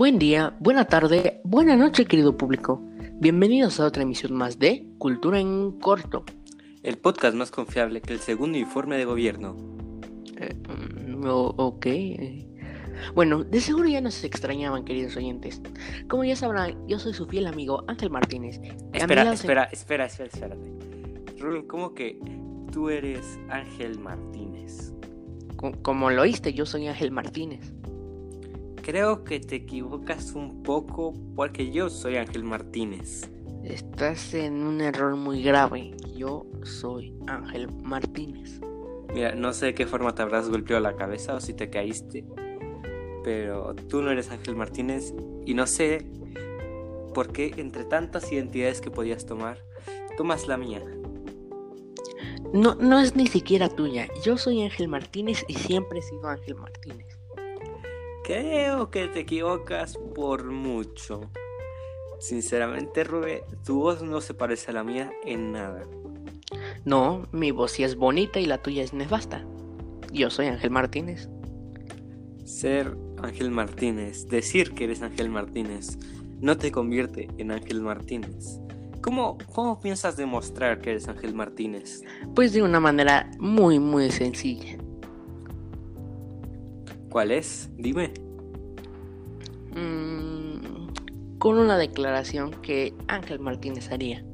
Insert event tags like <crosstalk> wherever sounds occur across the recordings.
Buen día, buena tarde, buena noche querido público. Bienvenidos a otra emisión más de Cultura en Corto. El podcast más confiable que el segundo informe de gobierno. Eh, mm, ok. Bueno, de seguro ya nos extrañaban queridos oyentes. Como ya sabrán, yo soy su fiel amigo Ángel Martínez. Espera, lado se- espera, espera, espera. Rubén, ¿cómo que tú eres Ángel Martínez? co- Como lo oíste, yo soy Ángel Martínez. Creo que te equivocas un poco porque yo soy Ángel Martínez. Estás en un error muy grave. Yo soy Ángel Martínez. Mira, no sé de qué forma te habrás golpeado la cabeza o si te caíste, pero tú no eres Ángel Martínez y no sé por qué entre tantas identidades que podías tomar, tomas la mía. No, no es ni siquiera tuya. Yo soy Ángel Martínez y siempre he sido Ángel Martínez. Creo que te equivocas por mucho. Sinceramente, Rubén, tu voz no se parece a la mía en nada. No, mi voz sí es bonita y la tuya es nefasta. Yo soy Ángel Martínez. Ser Ángel Martínez, decir que eres Ángel Martínez, no te convierte en Ángel Martínez. ¿Cómo, cómo piensas demostrar que eres Ángel Martínez? Pues de una manera muy, muy sencilla. ¿Cuál es? Dime. Mm, con una declaración que Ángel Martínez haría.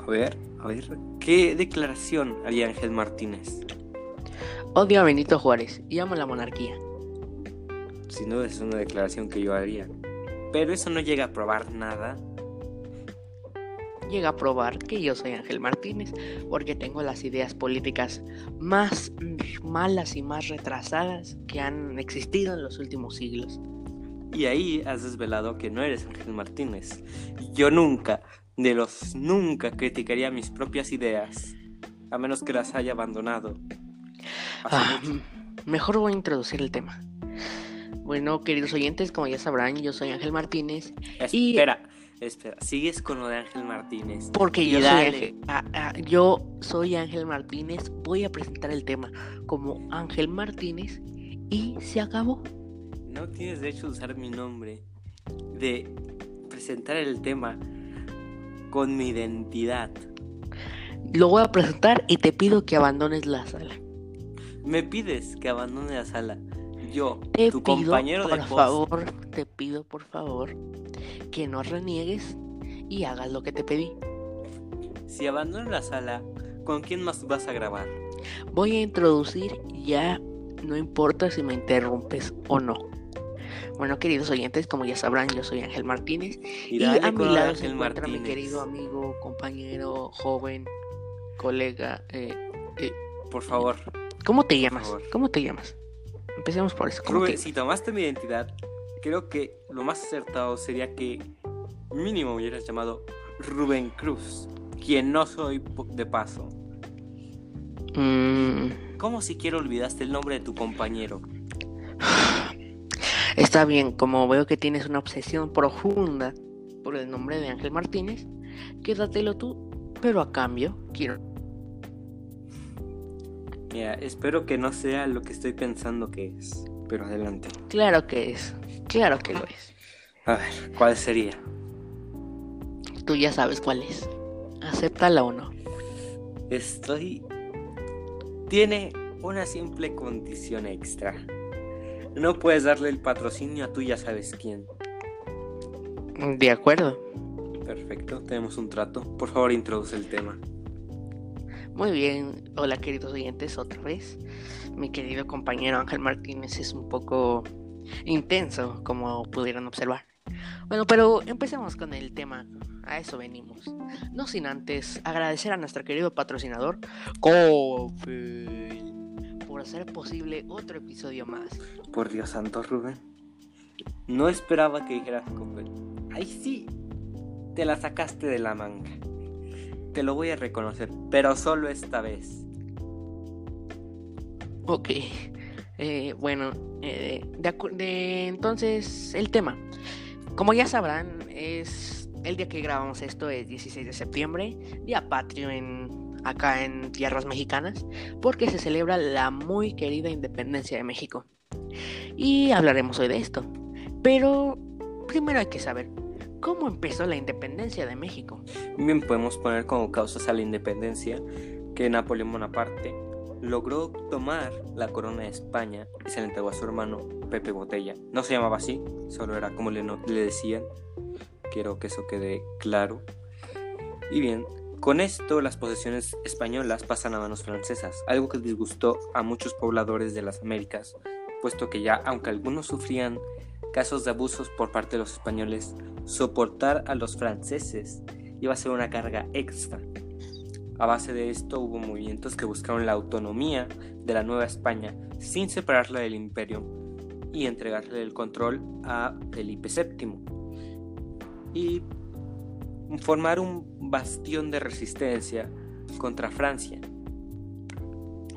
A ver, a ver. ¿Qué declaración haría Ángel Martínez? Odio a Benito Juárez y amo la monarquía. Sin duda es una declaración que yo haría. Pero eso no llega a probar nada. Llega a probar que yo soy Ángel Martínez porque tengo las ideas políticas más malas y más retrasadas que han existido en los últimos siglos. Y ahí has desvelado que no eres Ángel Martínez. Yo nunca, de los nunca, criticaría mis propias ideas, a menos que las haya abandonado. Ah, mejor voy a introducir el tema. Bueno, queridos oyentes, como ya sabrán, yo soy Ángel Martínez y- Espera, espera, sigues con lo de Ángel Martínez. porque Y yo soy. Ángel, ah, ah, yo soy Ángel Martínez. Voy a presentar el tema como Ángel Martínez y se acabó. No tienes derecho a usar mi nombre, de presentar el tema con mi identidad. Lo voy a presentar y te pido que abandones la sala. Me pides que abandone la sala. Yo, Te tu pido, compañero de por post, favor, te pido por favor que no reniegues y hagas lo que te pedí. si abandono la sala, ¿con quién más vas a grabar? Voy a introducir ya, no importa si me interrumpes o no. Bueno, queridos oyentes, como ya sabrán, yo soy Ángel Martínez y, a mi lado se encuentra mi querido amigo, compañero, joven, colega. eh, eh, Por favor, ¿Cómo te llamas? ¿Cómo te llamas? Empecemos por eso. ¿Cómo Rubén, si tomaste mi identidad, creo que lo más acertado sería que mínimo me hubieras llamado Rubén Cruz, quien no soy de paso. Mm, ¿Cómo siquiera olvidaste el nombre de tu compañero? <sighs> Está bien, como veo que tienes una obsesión profunda por el nombre de Ángel Martínez, quédatelo tú, pero a cambio quiero... Mira, espero que no sea lo que estoy pensando que es, pero adelante. Claro que es, claro que lo es. A ver, ¿cuál sería? Tú ya sabes cuál es. Acéptala o no. Estoy... Tiene una simple condición extra. No puedes darle el patrocinio a tú ya sabes quién. De acuerdo. Perfecto, tenemos un trato. Por favor, introduce el tema. Muy bien. Hola queridos oyentes, otra vez. Mi querido compañero Ángel Martínez es un poco intenso, como pudieron observar. Bueno, pero empecemos con el tema. A eso venimos. No sin antes agradecer a nuestro querido patrocinador, Coffee, por hacer posible otro episodio más. Por Dios santo, Rubén. No esperaba que dijeras Coppel. Ahí sí, te la sacaste de la manga. Lo voy a reconocer, pero solo esta vez. Ok. Eh, bueno, eh, de, de- entonces el tema. Como ya sabrán, es el día que grabamos esto es 16 de septiembre, día patrio en acá en tierras mexicanas, porque se celebra la muy querida independencia de México. Y hablaremos hoy de esto. Pero primero hay que saber cómo empezó la independencia de México. Bien, podemos poner como causas a la independencia que Napoleón Bonaparte logró tomar la corona de España y se la entregó a su hermano Pepe Botella. No se llamaba así, solo era como le, le decían. Quiero que eso quede claro. Y bien, con esto las posesiones españolas pasan a manos francesas, algo que disgustó a muchos pobladores de las Américas, puesto que ya, aunque algunos sufrían casos de abusos por parte de los españoles, soportar a los franceses iba a ser una carga extra. A base de esto hubo movimientos que buscaron la autonomía de la Nueva España sin separarla del imperio y entregarle el control a Felipe VII. Y formar un bastión de resistencia contra Francia.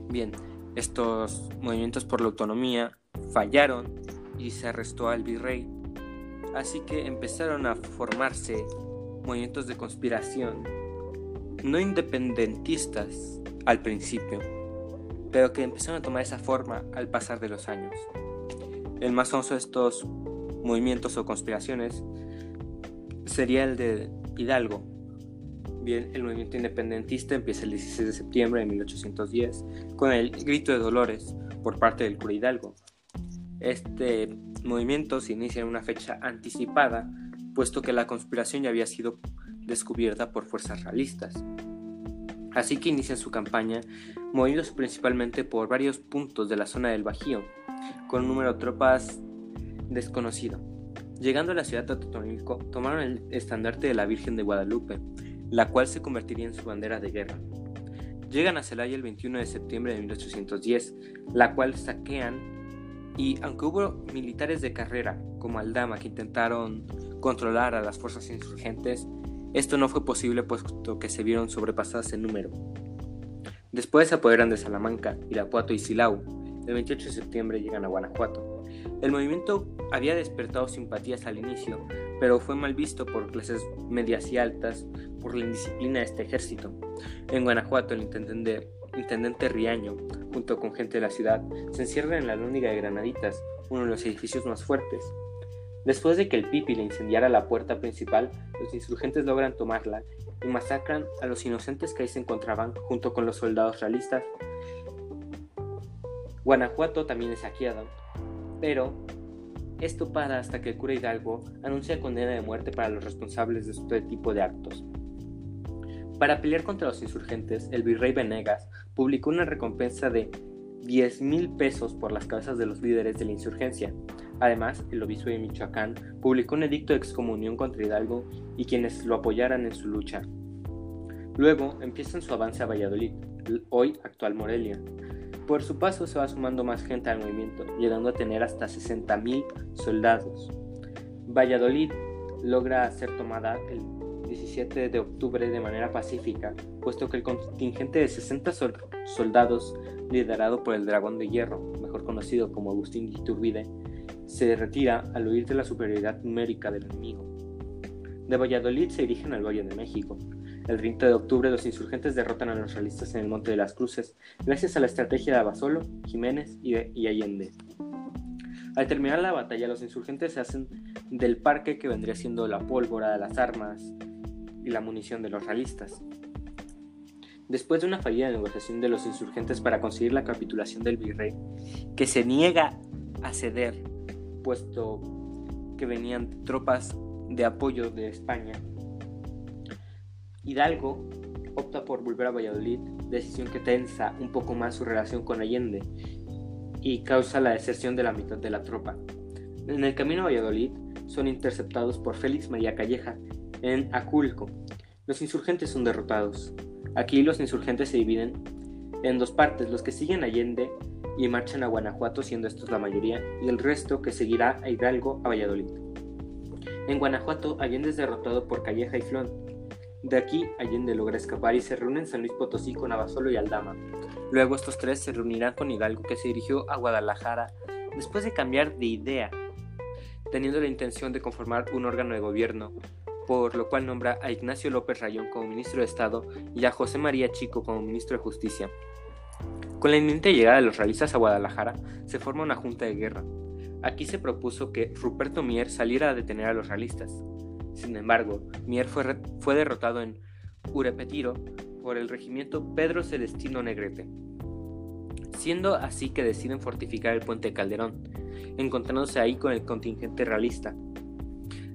Bien, estos movimientos por la autonomía fallaron y se arrestó al virrey. Así que empezaron a formarse movimientos de conspiración, no independentistas al principio, pero que empezaron a tomar esa forma al pasar de los años. El más famoso de estos movimientos o conspiraciones sería el de Hidalgo. Bien, el movimiento independentista empieza el 16 de septiembre de 1810 con el grito de Dolores por parte del cura Hidalgo. Este movimiento se inicia en una fecha anticipada, puesto que la conspiración ya había sido descubierta por fuerzas realistas. Así que inician su campaña, movidos principalmente por varios puntos de la zona del Bajío, con un número de tropas desconocido. Llegando a la ciudad de Totonilco, tomaron el estandarte de la Virgen de Guadalupe, la cual se convertiría en su bandera de guerra. Llegan a Celaya el 21 de septiembre de 1810, la cual saquean y aunque hubo militares de carrera como Aldama que intentaron controlar a las fuerzas insurgentes, esto no fue posible puesto que se vieron sobrepasadas en número. Después se apoderan de Salamanca, Irapuato y Silao. El 28 de septiembre llegan a Guanajuato. El movimiento había despertado simpatías al inicio, pero fue mal visto por clases medias y altas por la indisciplina de este ejército. En Guanajuato, el intendente, intendente Riaño, junto con gente de la ciudad, se encierra en la lóndiga de Granaditas, uno de los edificios más fuertes. Después de que el Pipi le incendiara la puerta principal, los insurgentes logran tomarla y masacran a los inocentes que ahí se encontraban junto con los soldados realistas. Guanajuato también es saqueado, pero esto para hasta que el cura Hidalgo anuncia condena de muerte para los responsables de este tipo de actos. Para pelear contra los insurgentes, el virrey Venegas publicó una recompensa de 10 mil pesos por las cabezas de los líderes de la insurgencia. Además, el obispo de Michoacán publicó un edicto de excomunión contra Hidalgo y quienes lo apoyaran en su lucha. Luego empiezan su avance a Valladolid, hoy actual Morelia, por su paso se va sumando más gente al movimiento, llegando a tener hasta 60.000 soldados. Valladolid logra ser tomada el 17 de octubre de manera pacífica, puesto que el contingente de 60 soldados, liderado por el Dragón de Hierro, mejor conocido como Agustín de Iturbide, se retira al huir de la superioridad numérica del enemigo. De Valladolid se dirigen al Valle de México, el 30 de octubre los insurgentes derrotan a los realistas en el Monte de las Cruces gracias a la estrategia de Abasolo, Jiménez y, Allende. Al terminar la batalla los insurgentes se hacen del parque que vendría siendo la pólvora, las armas y la munición de los realistas. Después de una fallida negociación de los insurgentes para conseguir la capitulación del virrey, que se niega a ceder, puesto que venían tropas de apoyo de España, Hidalgo opta por volver a Valladolid, decisión que tensa un poco más su relación con Allende y causa la deserción de la mitad de la tropa. En el camino a Valladolid son interceptados por Félix María Calleja en Aculco. Los insurgentes son derrotados. Aquí los insurgentes se dividen en dos partes, los que siguen Allende y marchan a Guanajuato, siendo estos la mayoría, y el resto que seguirá a Hidalgo a Valladolid. En Guanajuato, Allende es derrotado por Calleja y Flon, de aquí, Allende logra escapar y se reúne San Luis Potosí con Abasolo y Aldama. Luego estos tres se reunirán con Hidalgo que se dirigió a Guadalajara después de cambiar de idea, teniendo la intención de conformar un órgano de gobierno, por lo cual nombra a Ignacio López Rayón como ministro de Estado y a José María Chico como ministro de Justicia. Con la inminente llegada de los realistas a Guadalajara, se forma una junta de guerra. Aquí se propuso que Ruperto Mier saliera a detener a los realistas. Sin embargo, Mier fue, fue derrotado en Urepetiro por el regimiento Pedro Celestino Negrete, siendo así que deciden fortificar el puente Calderón, encontrándose ahí con el contingente realista.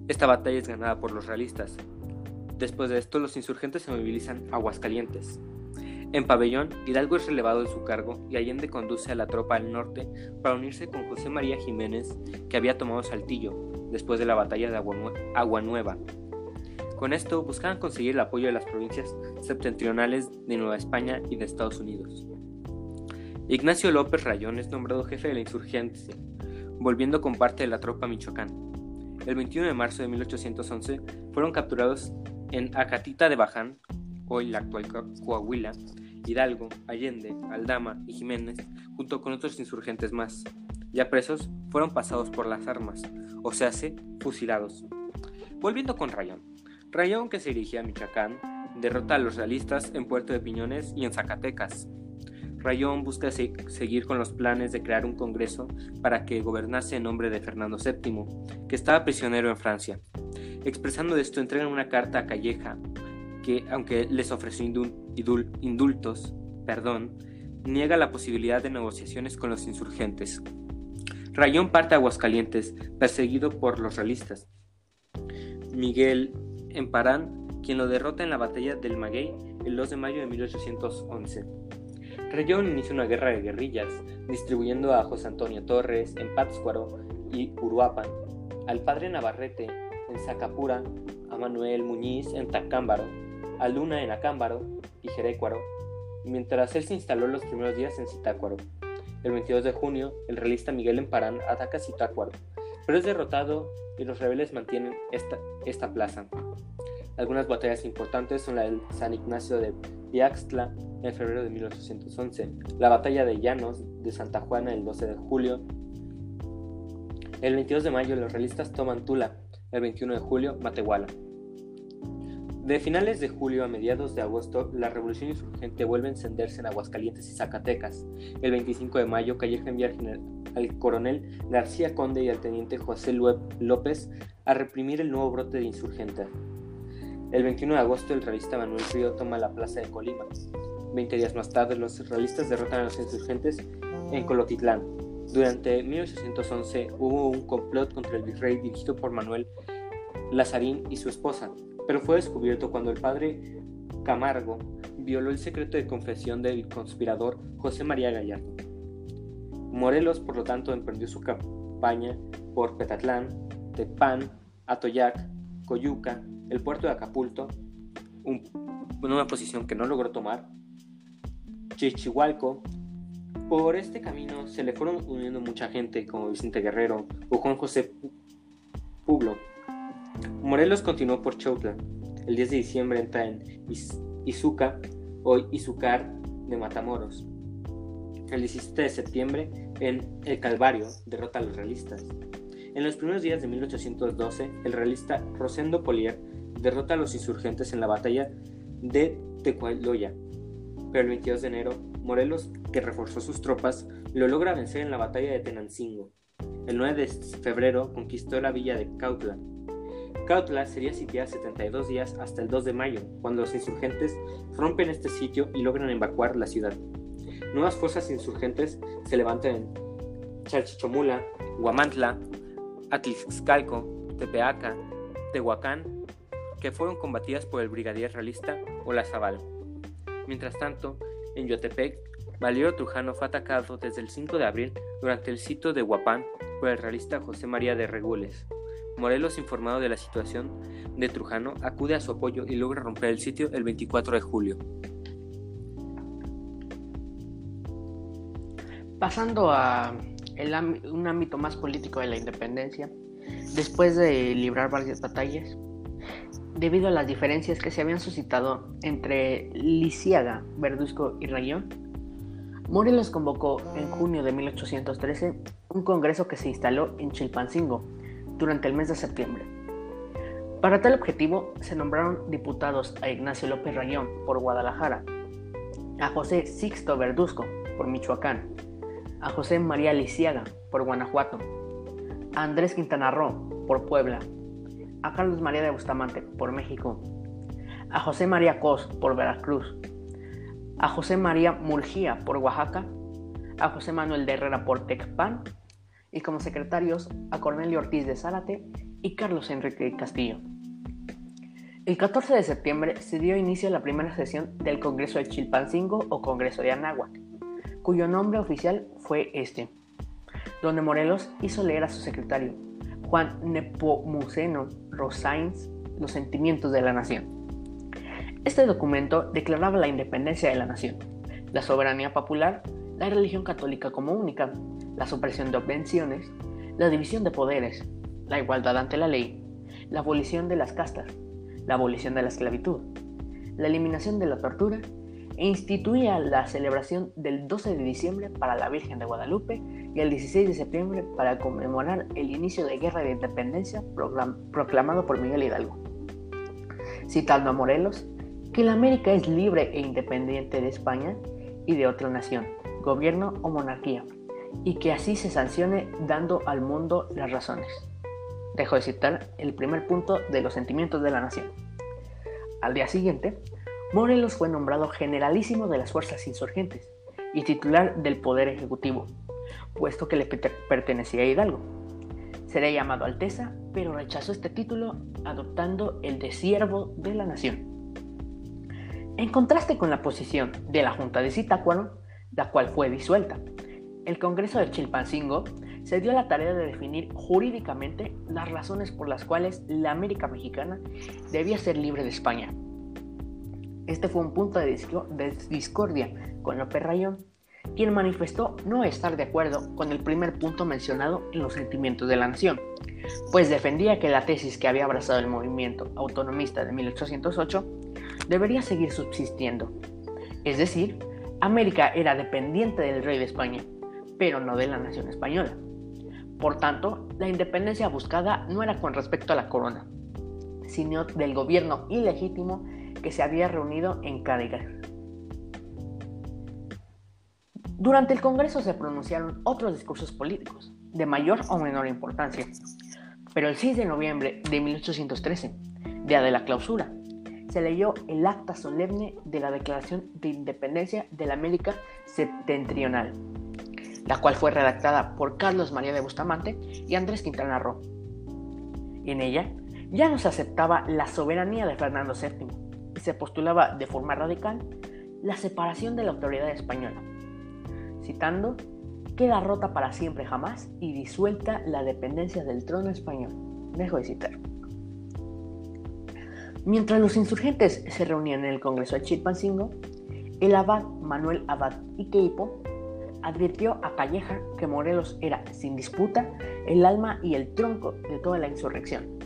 Esta batalla es ganada por los realistas. Después de esto, los insurgentes se movilizan a Aguascalientes. En Pabellón, Hidalgo es relevado de su cargo y Allende conduce a la tropa al norte para unirse con José María Jiménez, que había tomado Saltillo después de la batalla de Agua Nueva. Con esto buscaban conseguir el apoyo de las provincias septentrionales de Nueva España y de Estados Unidos. Ignacio López Rayón es nombrado jefe de la insurgencia, volviendo con parte de la tropa a Michoacán. El 21 de marzo de 1811 fueron capturados en Acatita de Baján, hoy la actual Coahuila, Hidalgo, Allende, Aldama y Jiménez, junto con otros insurgentes más. Ya presos, fueron pasados por las armas, o sea, fusilados. Volviendo con Rayón. Rayón, que se dirigía a Michoacán, derrota a los realistas en Puerto de Piñones y en Zacatecas. Rayón busca seguir con los planes de crear un congreso para que gobernase en nombre de Fernando VII, que estaba prisionero en Francia. Expresando esto, entregan una carta a Calleja, que, aunque les ofreció indultos, perdón, niega la posibilidad de negociaciones con los insurgentes. Rayón parte a Aguascalientes, perseguido por los realistas. Miguel en Parán, quien lo derrota en la batalla del Maguey el 2 de mayo de 1811. Rayón inicia una guerra de guerrillas, distribuyendo a José Antonio Torres en Pátzcuaro y Uruapan, al padre Navarrete en Zacapura, a Manuel Muñiz en Tacámbaro, a Luna en Acámbaro y Jerécuaro, mientras él se instaló los primeros días en Zitácuaro. El 22 de junio, el realista Miguel Emparán ataca Zitácuaro, pero es derrotado y los rebeldes mantienen esta, esta plaza. Algunas batallas importantes son la de San Ignacio de Piaxtla en febrero de 1811, la batalla de Llanos de Santa Juana el 12 de julio. El 22 de mayo los realistas toman Tula, el 21 de julio Matehuala. De finales de julio a mediados de agosto, la revolución insurgente vuelve a encenderse en Aguascalientes y Zacatecas. El 25 de mayo, Calleja envía al coronel García Conde y al teniente José López a reprimir el nuevo brote de insurgente. El 21 de agosto el realista Manuel Río toma la plaza de Colima. Veinte días más tarde los realistas derrotan a los insurgentes en Colotitlán. Durante 1811 hubo un complot contra el virrey dirigido por Manuel Lazarín y su esposa, pero fue descubierto cuando el padre Camargo violó el secreto de confesión del conspirador José María Gallardo. Morelos, por lo tanto, emprendió su campaña por Petatlán, Tepán, Atoyac, Coyuca, el puerto de Acapulco, una posición que no logró tomar, Chichihualco. Por este camino se le fueron uniendo mucha gente como Vicente Guerrero o Juan José Publo. Morelos continuó por Chautla. El 10 de diciembre entra en Izuca, hoy Izucar de Matamoros. El 17 de septiembre, en El Calvario, derrota a los realistas. En los primeros días de 1812, el realista Rosendo Polier derrota a los insurgentes en la batalla de Tecualoya. Pero el 22 de enero, Morelos, que reforzó sus tropas, lo logra vencer en la batalla de Tenancingo. El 9 de febrero conquistó la villa de Cautla. Cautla sería sitiada 72 días hasta el 2 de mayo, cuando los insurgentes rompen este sitio y logran evacuar la ciudad. Nuevas fuerzas insurgentes se levantan en Chalchichomula, Huamantla, Atlixcalco, Tepeaca, Tehuacán que fueron combatidas por el brigadier realista Olazabal. Mientras tanto, en Yotepec, Valerio Trujano fue atacado desde el 5 de abril durante el sitio de Huapán por el realista José María de Regules. Morelos, informado de la situación de Trujano, acude a su apoyo y logra romper el sitio el 24 de julio. Pasando a un ámbito más político de la independencia, después de librar varias batallas, debido a las diferencias que se habían suscitado entre Lisiaga, Verduzco y Rayón, Morelos convocó en junio de 1813 un congreso que se instaló en Chilpancingo durante el mes de septiembre. Para tal objetivo se nombraron diputados a Ignacio López Rayón por Guadalajara, a José Sixto Verduzco por Michoacán, a José María Lisiaga por Guanajuato, a Andrés Quintana Roo por Puebla, a Carlos María de Bustamante por México, a José María Cos por Veracruz, a José María Murgía por Oaxaca, a José Manuel de Herrera por Tecpan y como secretarios a Cornelio Ortiz de Zárate y Carlos Enrique Castillo. El 14 de septiembre se dio inicio a la primera sesión del Congreso de Chilpancingo o Congreso de Anáhuac, cuyo nombre oficial fue este, donde Morelos hizo leer a su secretario, Juan Nepomuceno Rosains, los sentimientos de la nación. Este documento declaraba la independencia de la nación, la soberanía popular, la religión católica como única, la supresión de obvenciones, la división de poderes, la igualdad ante la ley, la abolición de las castas, la abolición de la esclavitud, la eliminación de la tortura e instituía la celebración del 12 de diciembre para la Virgen de Guadalupe y el 16 de septiembre para conmemorar el inicio de guerra de independencia proclamado por Miguel Hidalgo. Citando a Morelos, que la América es libre e independiente de España y de otra nación, gobierno o monarquía, y que así se sancione dando al mundo las razones. Dejo de citar el primer punto de los sentimientos de la nación. Al día siguiente, Morelos fue nombrado generalísimo de las fuerzas insurgentes y titular del Poder Ejecutivo, puesto que le pertenecía a Hidalgo. Sería llamado Alteza, pero rechazó este título adoptando el de siervo de la nación. En contraste con la posición de la Junta de Zitácuaro, la cual fue disuelta, el Congreso de Chilpancingo se dio la tarea de definir jurídicamente las razones por las cuales la América Mexicana debía ser libre de España este fue un punto de, discordia con López Rayón, quien manifestó no estar de acuerdo con el primer punto mencionado en los sentimientos de la nación, pues defendía que la tesis que había abrazado el movimiento autonomista de 1808 debería seguir subsistiendo. Es decir, América era dependiente del rey de España, pero no de la nación española. Por tanto, la independencia buscada no era con respecto a la corona, sino del gobierno ilegítimo que se había reunido en Cádiz. Durante el Congreso se pronunciaron otros discursos políticos, de mayor o menor importancia, pero el 6 de noviembre de 1813, día de la clausura, se leyó el acta solemne de la Declaración de Independencia de la América Septentrional, la cual fue redactada por Carlos María de Bustamante y Andrés Quintana Roo. En ella ya no se aceptaba la soberanía de Fernando VII, se postulaba de forma radical la separación de la autoridad española, citando, queda rota para siempre jamás y disuelta la dependencia del trono español. Dejo de citar. Mientras los insurgentes se reunían en el Congreso de Chilpancingo, el abad Manuel Abad Iqueipo advirtió a Calleja que Morelos era, sin disputa, el alma y el tronco de toda la insurrección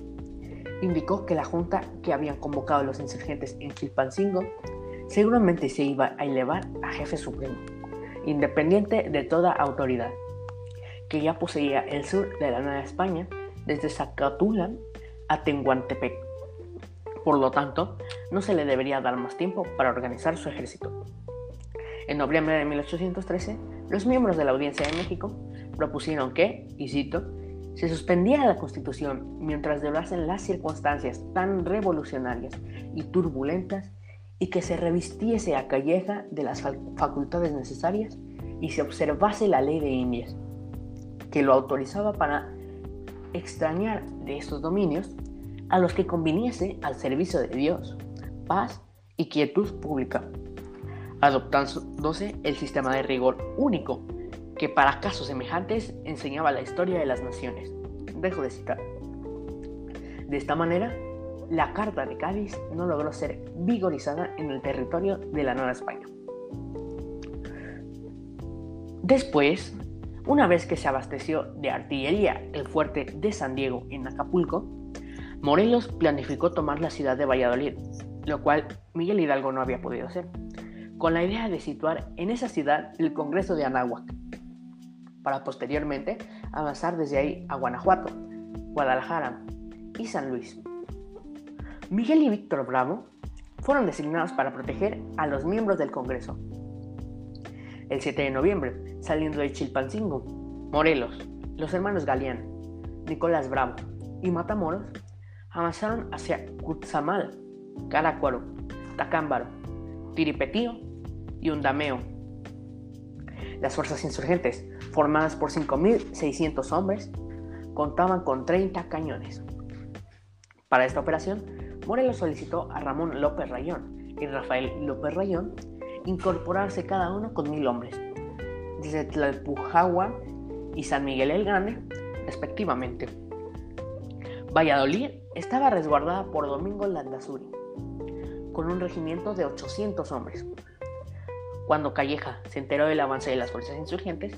indicó que la junta que habían convocado los insurgentes en Chilpancingo seguramente se iba a elevar a jefe supremo, independiente de toda autoridad, que ya poseía el sur de la Nueva España desde Zacatula a Tenguantepec. Por lo tanto, no se le debería dar más tiempo para organizar su ejército. En noviembre de 1813, los miembros de la Audiencia de México propusieron que, y cito, se suspendía la Constitución mientras durasen las circunstancias tan revolucionarias y turbulentas y que se revistiese a Calleja de las facultades necesarias y se observase la ley de Indias, que lo autorizaba para extrañar de estos dominios a los que conviniese al servicio de Dios, paz y quietud pública, adoptándose el sistema de rigor único que para casos semejantes enseñaba la historia de las naciones. Dejo de citar. De esta manera, la Carta de Cádiz no logró ser vigorizada en el territorio de la Nueva España. Después, una vez que se abasteció de artillería el fuerte de San Diego en Acapulco, Morelos planificó tomar la ciudad de Valladolid, lo cual Miguel Hidalgo no había podido hacer, con la idea de situar en esa ciudad el Congreso de Anáhuac, para posteriormente avanzar desde ahí a Guanajuato, Guadalajara y San Luis. Miguel y Víctor Bravo fueron designados para proteger a los miembros del Congreso. El 7 de noviembre, saliendo de Chilpancingo, Morelos, los hermanos Galeán, Nicolás Bravo y Matamoros avanzaron hacia Cutzamal, Carácuaro, Tacámbaro, Tiripetío y Undameo. Las fuerzas insurgentes, formadas por 5.600 hombres, contaban con 30 cañones. Para esta operación, Morelos solicitó a Ramón López Rayón y Rafael López Rayón incorporarse cada uno con mil hombres, desde Tlalpujagua y San Miguel el Grande, respectivamente. Valladolid estaba resguardada por Domingo Landazuri, con un regimiento de 800 hombres. Cuando Calleja se enteró del avance de las fuerzas insurgentes,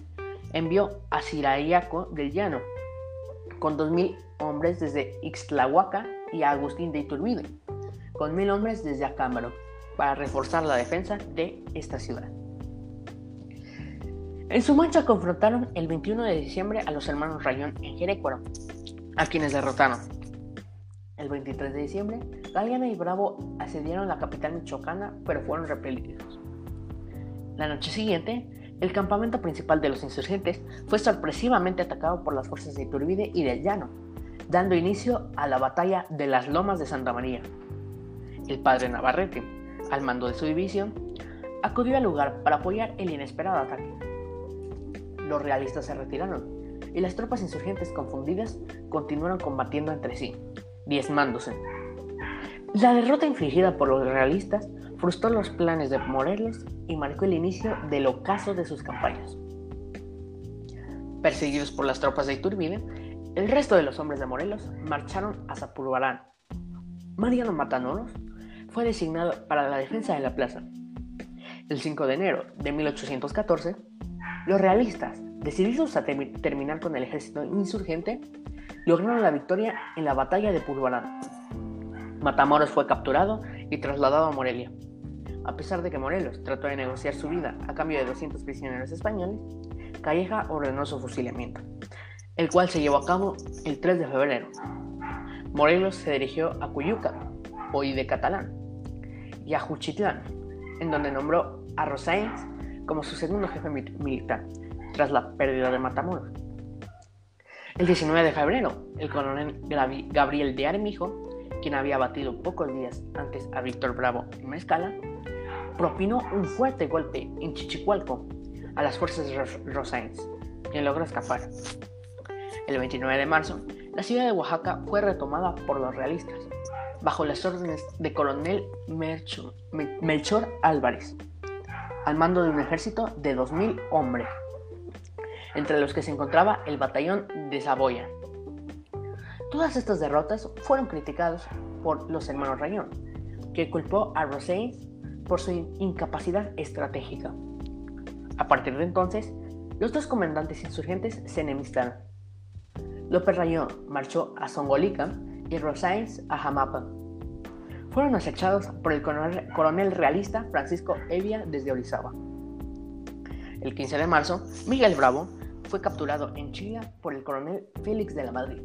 envió a Sirayaco del Llano, con 2.000 hombres desde Ixtlahuaca y a Agustín de Iturbide, con 1.000 hombres desde Acámbaro, para reforzar la defensa de esta ciudad. En su marcha confrontaron el 21 de diciembre a los hermanos Rayón en Jerecuaro, a quienes derrotaron. El 23 de diciembre, Galeana y Bravo asediaron la capital michoacana, pero fueron repelidos. La noche siguiente, el campamento principal de los insurgentes fue sorpresivamente atacado por las fuerzas de Iturbide y del Llano, dando inicio a la batalla de las Lomas de Santa María. El padre Navarrete, al mando de su división, acudió al lugar para apoyar el inesperado ataque los realistas se retiraron y las tropas insurgentes confundidas continuaron combatiendo entre sí, diezmándose. La derrota infligida por los realistas frustró los planes de Morelos y marcó el inicio del ocaso de sus campañas. Perseguidos por las tropas de Iturbide, el resto de los hombres de Morelos marcharon a Zapurbarán. Mariano Matamoros fue designado para la defensa de la plaza. El 5 de enero de 1814, los realistas, decididos a terminar con el ejército insurgente, lograron la victoria en la batalla de Pulvarán. Matamoros fue capturado y trasladado a Morelia. A pesar de que Morelos trató de negociar su vida a cambio de 200 prisioneros españoles, Calleja ordenó su fusilamiento, el cual se llevó a cabo el 3 de febrero. Morelos se dirigió a Cuyuca, hoy de Catalán, y a Juchitlán, en donde nombró a Rosáez como su segundo jefe militar, tras la pérdida de Matamoros. El 19 de febrero, el coronel Gabriel de Armijo, quien había batido pocos días antes a Víctor Bravo en Mezcala, propinó un fuerte golpe en Chichicualco a las fuerzas rosáense, quien logró escapar. El 29 de marzo, la ciudad de Oaxaca fue retomada por los realistas, bajo las órdenes de coronel Melchor Álvarez, al mando de un ejército de 2.000 hombres, entre los que se encontraba el batallón de Saboya. Todas estas derrotas fueron criticadas por los hermanos Rayón, que culpó a Rosains por su incapacidad estratégica. A partir de entonces, los dos comandantes insurgentes se enemistaron. López Rayón marchó a Zongolica y Rosains a Jamapa fueron acechados por el coronel, realista Francisco Evia desde Orizaba. El 15 de marzo, Miguel Bravo fue capturado en Chile por el coronel Félix de la Madrid.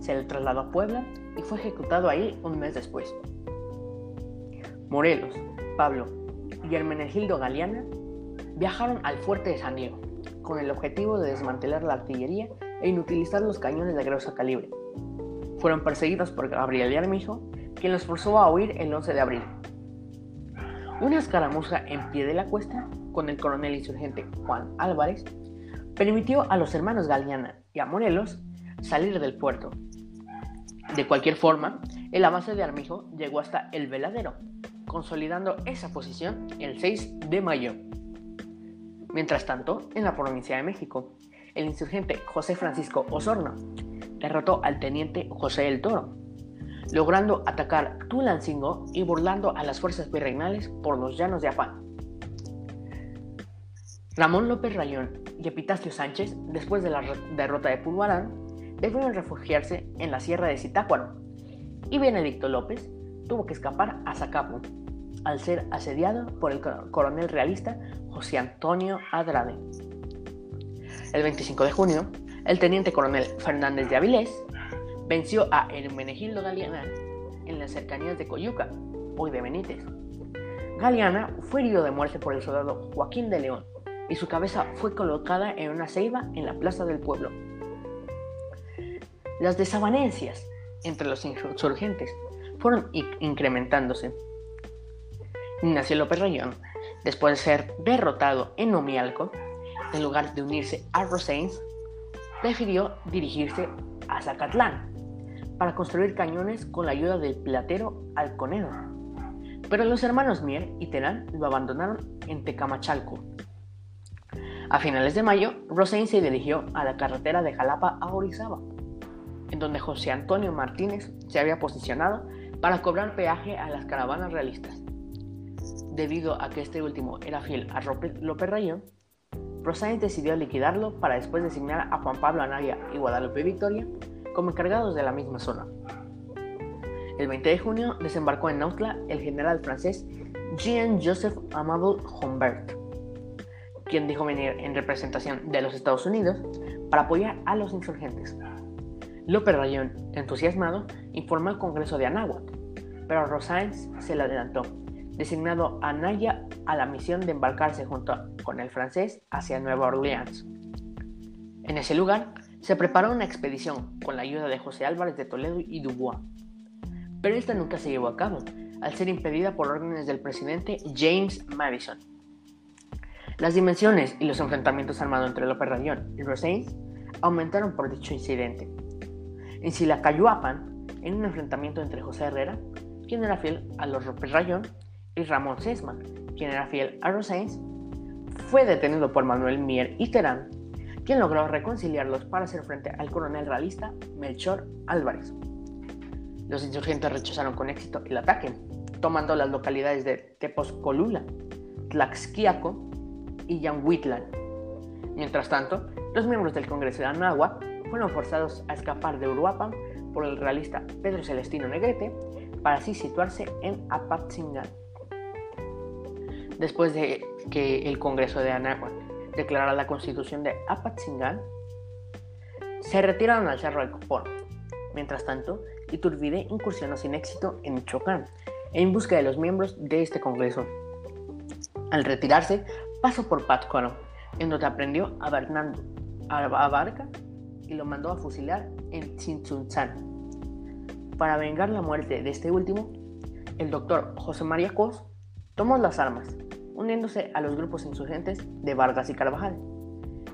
Se le trasladó a Puebla y fue ejecutado ahí un mes después. Morelos, Pablo y Hermenegildo Galeana viajaron al fuerte de San Diego con el objetivo de desmantelar la artillería e inutilizar los cañones de grueso calibre. Fueron perseguidos por Gabriel de Armijo quien los forzó a huir el 11 de abril. Una escaramuza en pie de la cuesta con el coronel insurgente Juan Álvarez permitió a los hermanos Galeana y a Morelos salir del puerto. De cualquier forma, el avance de Armijo llegó hasta el Veladero, consolidando esa posición el 6 de mayo. Mientras tanto, en la provincia de México, el insurgente José Francisco Osorno derrotó al teniente José el Toro, logrando atacar Tulancingo y burlando a las fuerzas virreinales por los llanos de Afán. Ramón López Rayón y Epitacio Sánchez, después de la derrota de Pulvarán, debieron refugiarse en la sierra de Zitácuaro, y Benedicto López tuvo que escapar a Zacapu, al ser asediado por el coronel realista José Antonio Adrade. El 25 de junio, el teniente coronel Fernández de Avilés venció a Hermenegildo Galeana en las cercanías de Coyuca, hoy de Benítez. Galeana fue herido de muerte por el soldado Joaquín de León y su cabeza fue colocada en una ceiba en la plaza del pueblo. las desavenencias entre los insurgentes fueron incrementándose. Ignacio López Rayón, después de ser derrotado en Omialco, en lugar de unirse a Rosales, prefirió dirigirse a Zacatlán para construir cañones con la ayuda del platero Alconero. Pero los hermanos Mier y Terán lo abandonaron en Tecamachalco. A finales de mayo, Rosales se dirigió a la carretera de Jalapa a Orizaba, en donde José Antonio Martínez se había posicionado para cobrar peaje a las caravanas realistas. Debido a que este último era fiel a López Rayón, Rosales decidió liquidarlo para después designar a Juan Pablo Anaya y Guadalupe Victoria como encargados de la misma zona. El 20 de junio desembarcó en Nautla el general francés Jean-Joseph Amable Humbert, quien dijo venir en representación de los Estados Unidos para apoyar a los insurgentes. López Rayón, entusiasmado, informó al Congreso de Anáhuac, pero Rosales se le adelantó, designado a Anaya a la misión de embarcarse junto con el francés hacia Nueva Orleans. En ese lugar se preparó una expedición con la ayuda de José Álvarez de Toledo y Dubois, pero esta nunca se llevó a cabo, al ser impedida por órdenes del presidente James Madison. Las dimensiones y los enfrentamientos armados entre López Rayón y Rosales aumentaron por dicho incidente. En Silacayuapan, en un enfrentamiento entre José Herrera, quien era fiel a los López Rayón, y Ramón Sesma, quien era fiel a Rosales, fue detenido por Manuel Mier y Terán, quien logró reconciliarlos para hacer frente al coronel realista Melchor Álvarez. Los insurgentes rechazaron con éxito el ataque, tomando las localidades de Tepozcolula, Tlaxquiaco y Yanhuitlán. Mientras tanto, los miembros del Congreso de Anáhuac fueron forzados a escapar de Uruapan por el realista Pedro Celestino Negrete para así situarse en Apatzingán. Después de que el Congreso de Anáhuac declarara la constitución de Apatzingán, se retiraron al Cerro del Copón. Mientras tanto, Iturbide incursionó sin éxito en Michoacán en busca de los miembros de este Congreso. Al retirarse, pasó por Pátzcuaro, en donde aprendió a Bernardo Abarca y lo mandó a fusilar en Tzintzuntzán. Para vengar la muerte de este último, el doctor José María Cos tomó las armas, uniéndose a los grupos insurgentes de Vargas y Carvajal.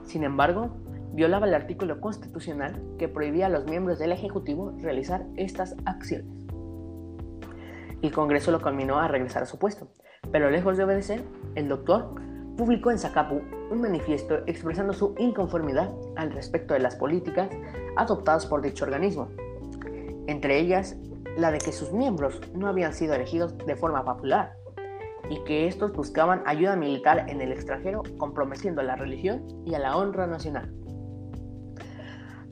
Sin embargo, violaba el artículo constitucional que prohibía a los miembros del Ejecutivo realizar estas acciones. El Congreso lo conminó a regresar a su puesto, pero lejos de obedecer, el doctor publicó en Zacapu un manifiesto expresando su inconformidad al respecto de las políticas adoptadas por dicho organismo, entre ellas la de que sus miembros no habían sido elegidos de forma popular y que estos buscaban ayuda militar en el extranjero comprometiendo a la religión y a la honra nacional.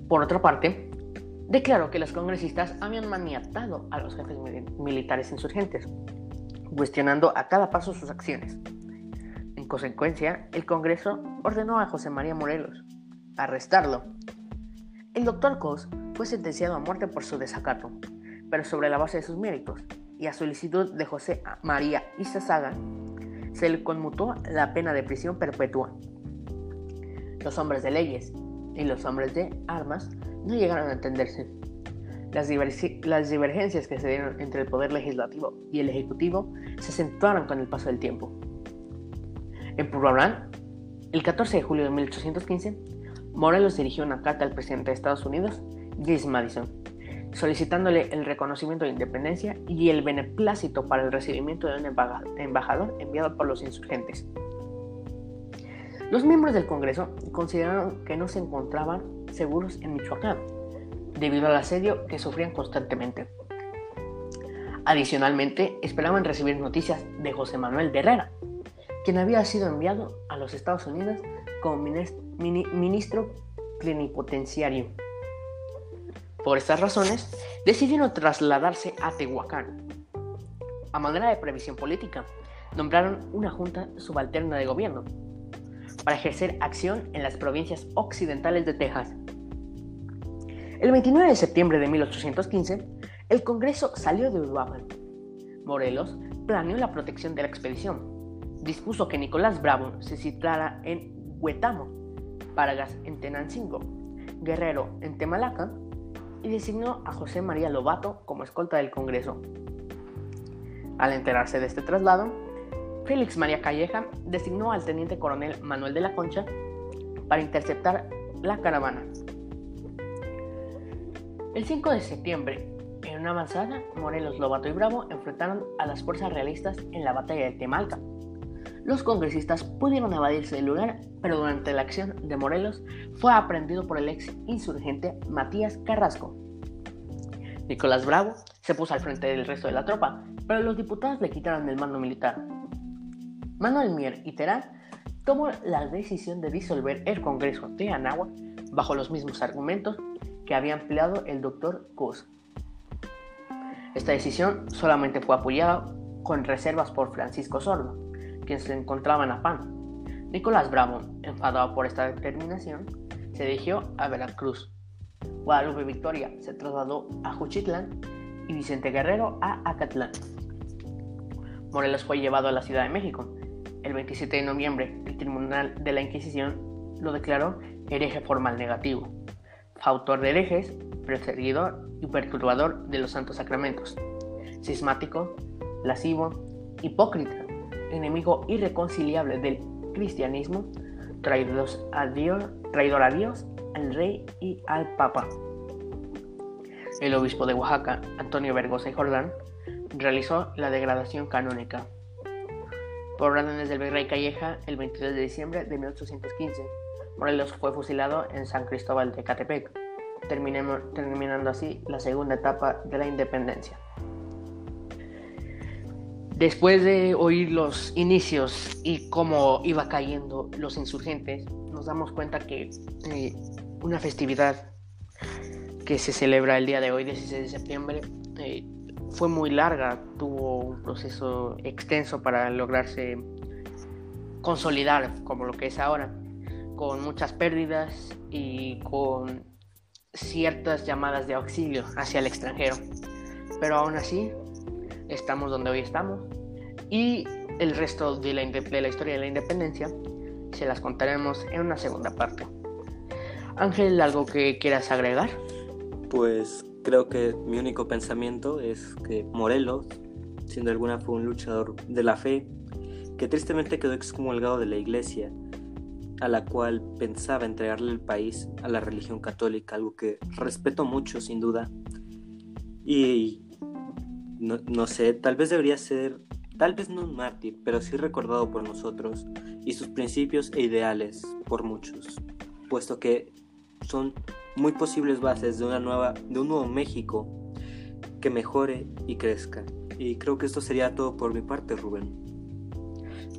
Por otra parte, declaró que los congresistas habían maniatado a los jefes militares insurgentes, cuestionando a cada paso sus acciones consecuencia, el Congreso ordenó a José María Morelos arrestarlo. El doctor Cos fue sentenciado a muerte por su desacato, pero sobre la base de sus méritos y a solicitud de José María Izazaga, se le conmutó la pena de prisión perpetua. Los hombres de leyes y los hombres de armas no llegaron a entenderse. Las, divergencias que se dieron entre el poder legislativo y el ejecutivo se acentuaron con el paso del tiempo. En Puebla, el 14 de julio de 1815, Morelos dirigió una carta al presidente de Estados Unidos, James Madison, solicitándole el reconocimiento de independencia y el beneplácito para el recibimiento de un embajador enviado por los insurgentes. Los miembros del Congreso consideraron que no se encontraban seguros en Michoacán, debido al asedio que sufrían constantemente. Adicionalmente, esperaban recibir noticias de José Manuel Herrera, quien había sido enviado a los Estados Unidos como ministro plenipotenciario. Por estas razones, decidieron trasladarse a Tehuacán. A manera de previsión política, nombraron una junta subalterna de gobierno para ejercer acción en las provincias occidentales de Texas. El 29 de septiembre de 1815, el Congreso salió de Uruapan. Morelos planeó la protección de la expedición, dispuso que Nicolás Bravo se situara en Huetamo, Paragas en Tenancingo, Guerrero en Temalaca y designó a José María Lobato como escolta del Congreso. Al enterarse de este traslado, Félix María Calleja designó al teniente coronel Manuel de la Concha para interceptar la caravana. El 5 de septiembre, en una avanzada, Morelos, Lobato y Bravo enfrentaron a las fuerzas realistas en la batalla de Temalca. Los congresistas pudieron evadirse del lugar, pero durante la acción de Morelos fue aprendido por el ex insurgente Matías Carrasco. Nicolás Bravo se puso al frente del resto de la tropa, pero los diputados le quitaron el mando militar. Manuel Mier y Terán tomó la decisión de disolver el Congreso de Anáhuac bajo los mismos argumentos que había empleado el doctor Cus. Esta decisión solamente fue apoyada con reservas por Francisco Sordo, quien se encontraba en Apán. Nicolás Bravo, enfadado por esta determinación, se dirigió a Veracruz. Guadalupe Victoria se trasladó a Juchitlán y Vicente Guerrero a Acatlán. Morelos fue llevado a la Ciudad de México. El 27 de noviembre, el Tribunal de la Inquisición lo declaró hereje formal negativo, autor de herejes, perseguidor y perturbador de los santos sacramentos, cismático, lascivo, hipócrita, enemigo irreconciliable del cristianismo, traidor a Dios, traidor a Dios, al rey y al papa. El obispo de Oaxaca, Antonio Vergosa y Jordán, realizó la degradación canónica. Por órdenes del virrey Calleja, el 22 de diciembre de 1815, Morelos fue fusilado en San Cristóbal de Catepec, terminando así la segunda etapa de la independencia. Después de oír los inicios y cómo iba cayendo los insurgentes, nos damos cuenta que eh, una festividad que se celebra el día de hoy, 16 de septiembre, eh, fue muy larga, tuvo un proceso extenso para lograrse consolidar como lo que es ahora, con muchas pérdidas y con ciertas llamadas de auxilio hacia el extranjero. Pero aún así, estamos donde hoy estamos y el resto de la, de la historia de la independencia se las contaremos en una segunda parte. Ángel, ¿algo que quieras agregar? Pues creo que mi único pensamiento es que Morelos, siendo alguna, fue un luchador de la fe que tristemente quedó excomulgado de la iglesia, a la cual pensaba entregarle el país a la religión católica, algo que respeto mucho sin duda. Y no, sé, tal vez debería ser, tal vez no un mártir, pero sí recordado por nosotros y sus principios e ideales por muchos, puesto que son muy posibles bases de una nueva, de un nuevo México que mejore y crezca. Y creo que esto sería todo por mi parte, Rubén.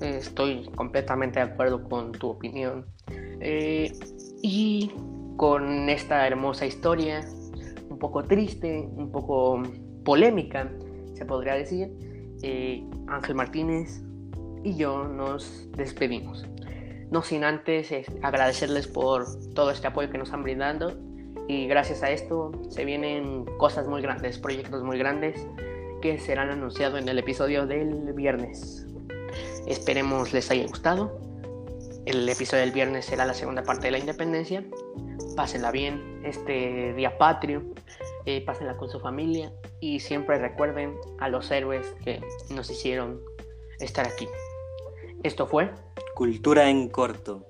Estoy completamente de acuerdo con tu opinión. Eh, y con esta hermosa historia, un poco triste, un poco polémica, se podría decir, eh, Ángel Martínez y yo nos despedimos. No sin antes agradecerles por todo este apoyo que nos han brindado y gracias a esto se vienen cosas muy grandes, proyectos muy grandes que serán anunciados en el episodio del viernes. Esperemos les haya gustado. El episodio del viernes será la segunda parte de la independencia. Pásenla bien este día patrio eh, pásenla con su familia y siempre recuerden a los héroes que nos hicieron estar aquí. Esto fue Cultura en Corto.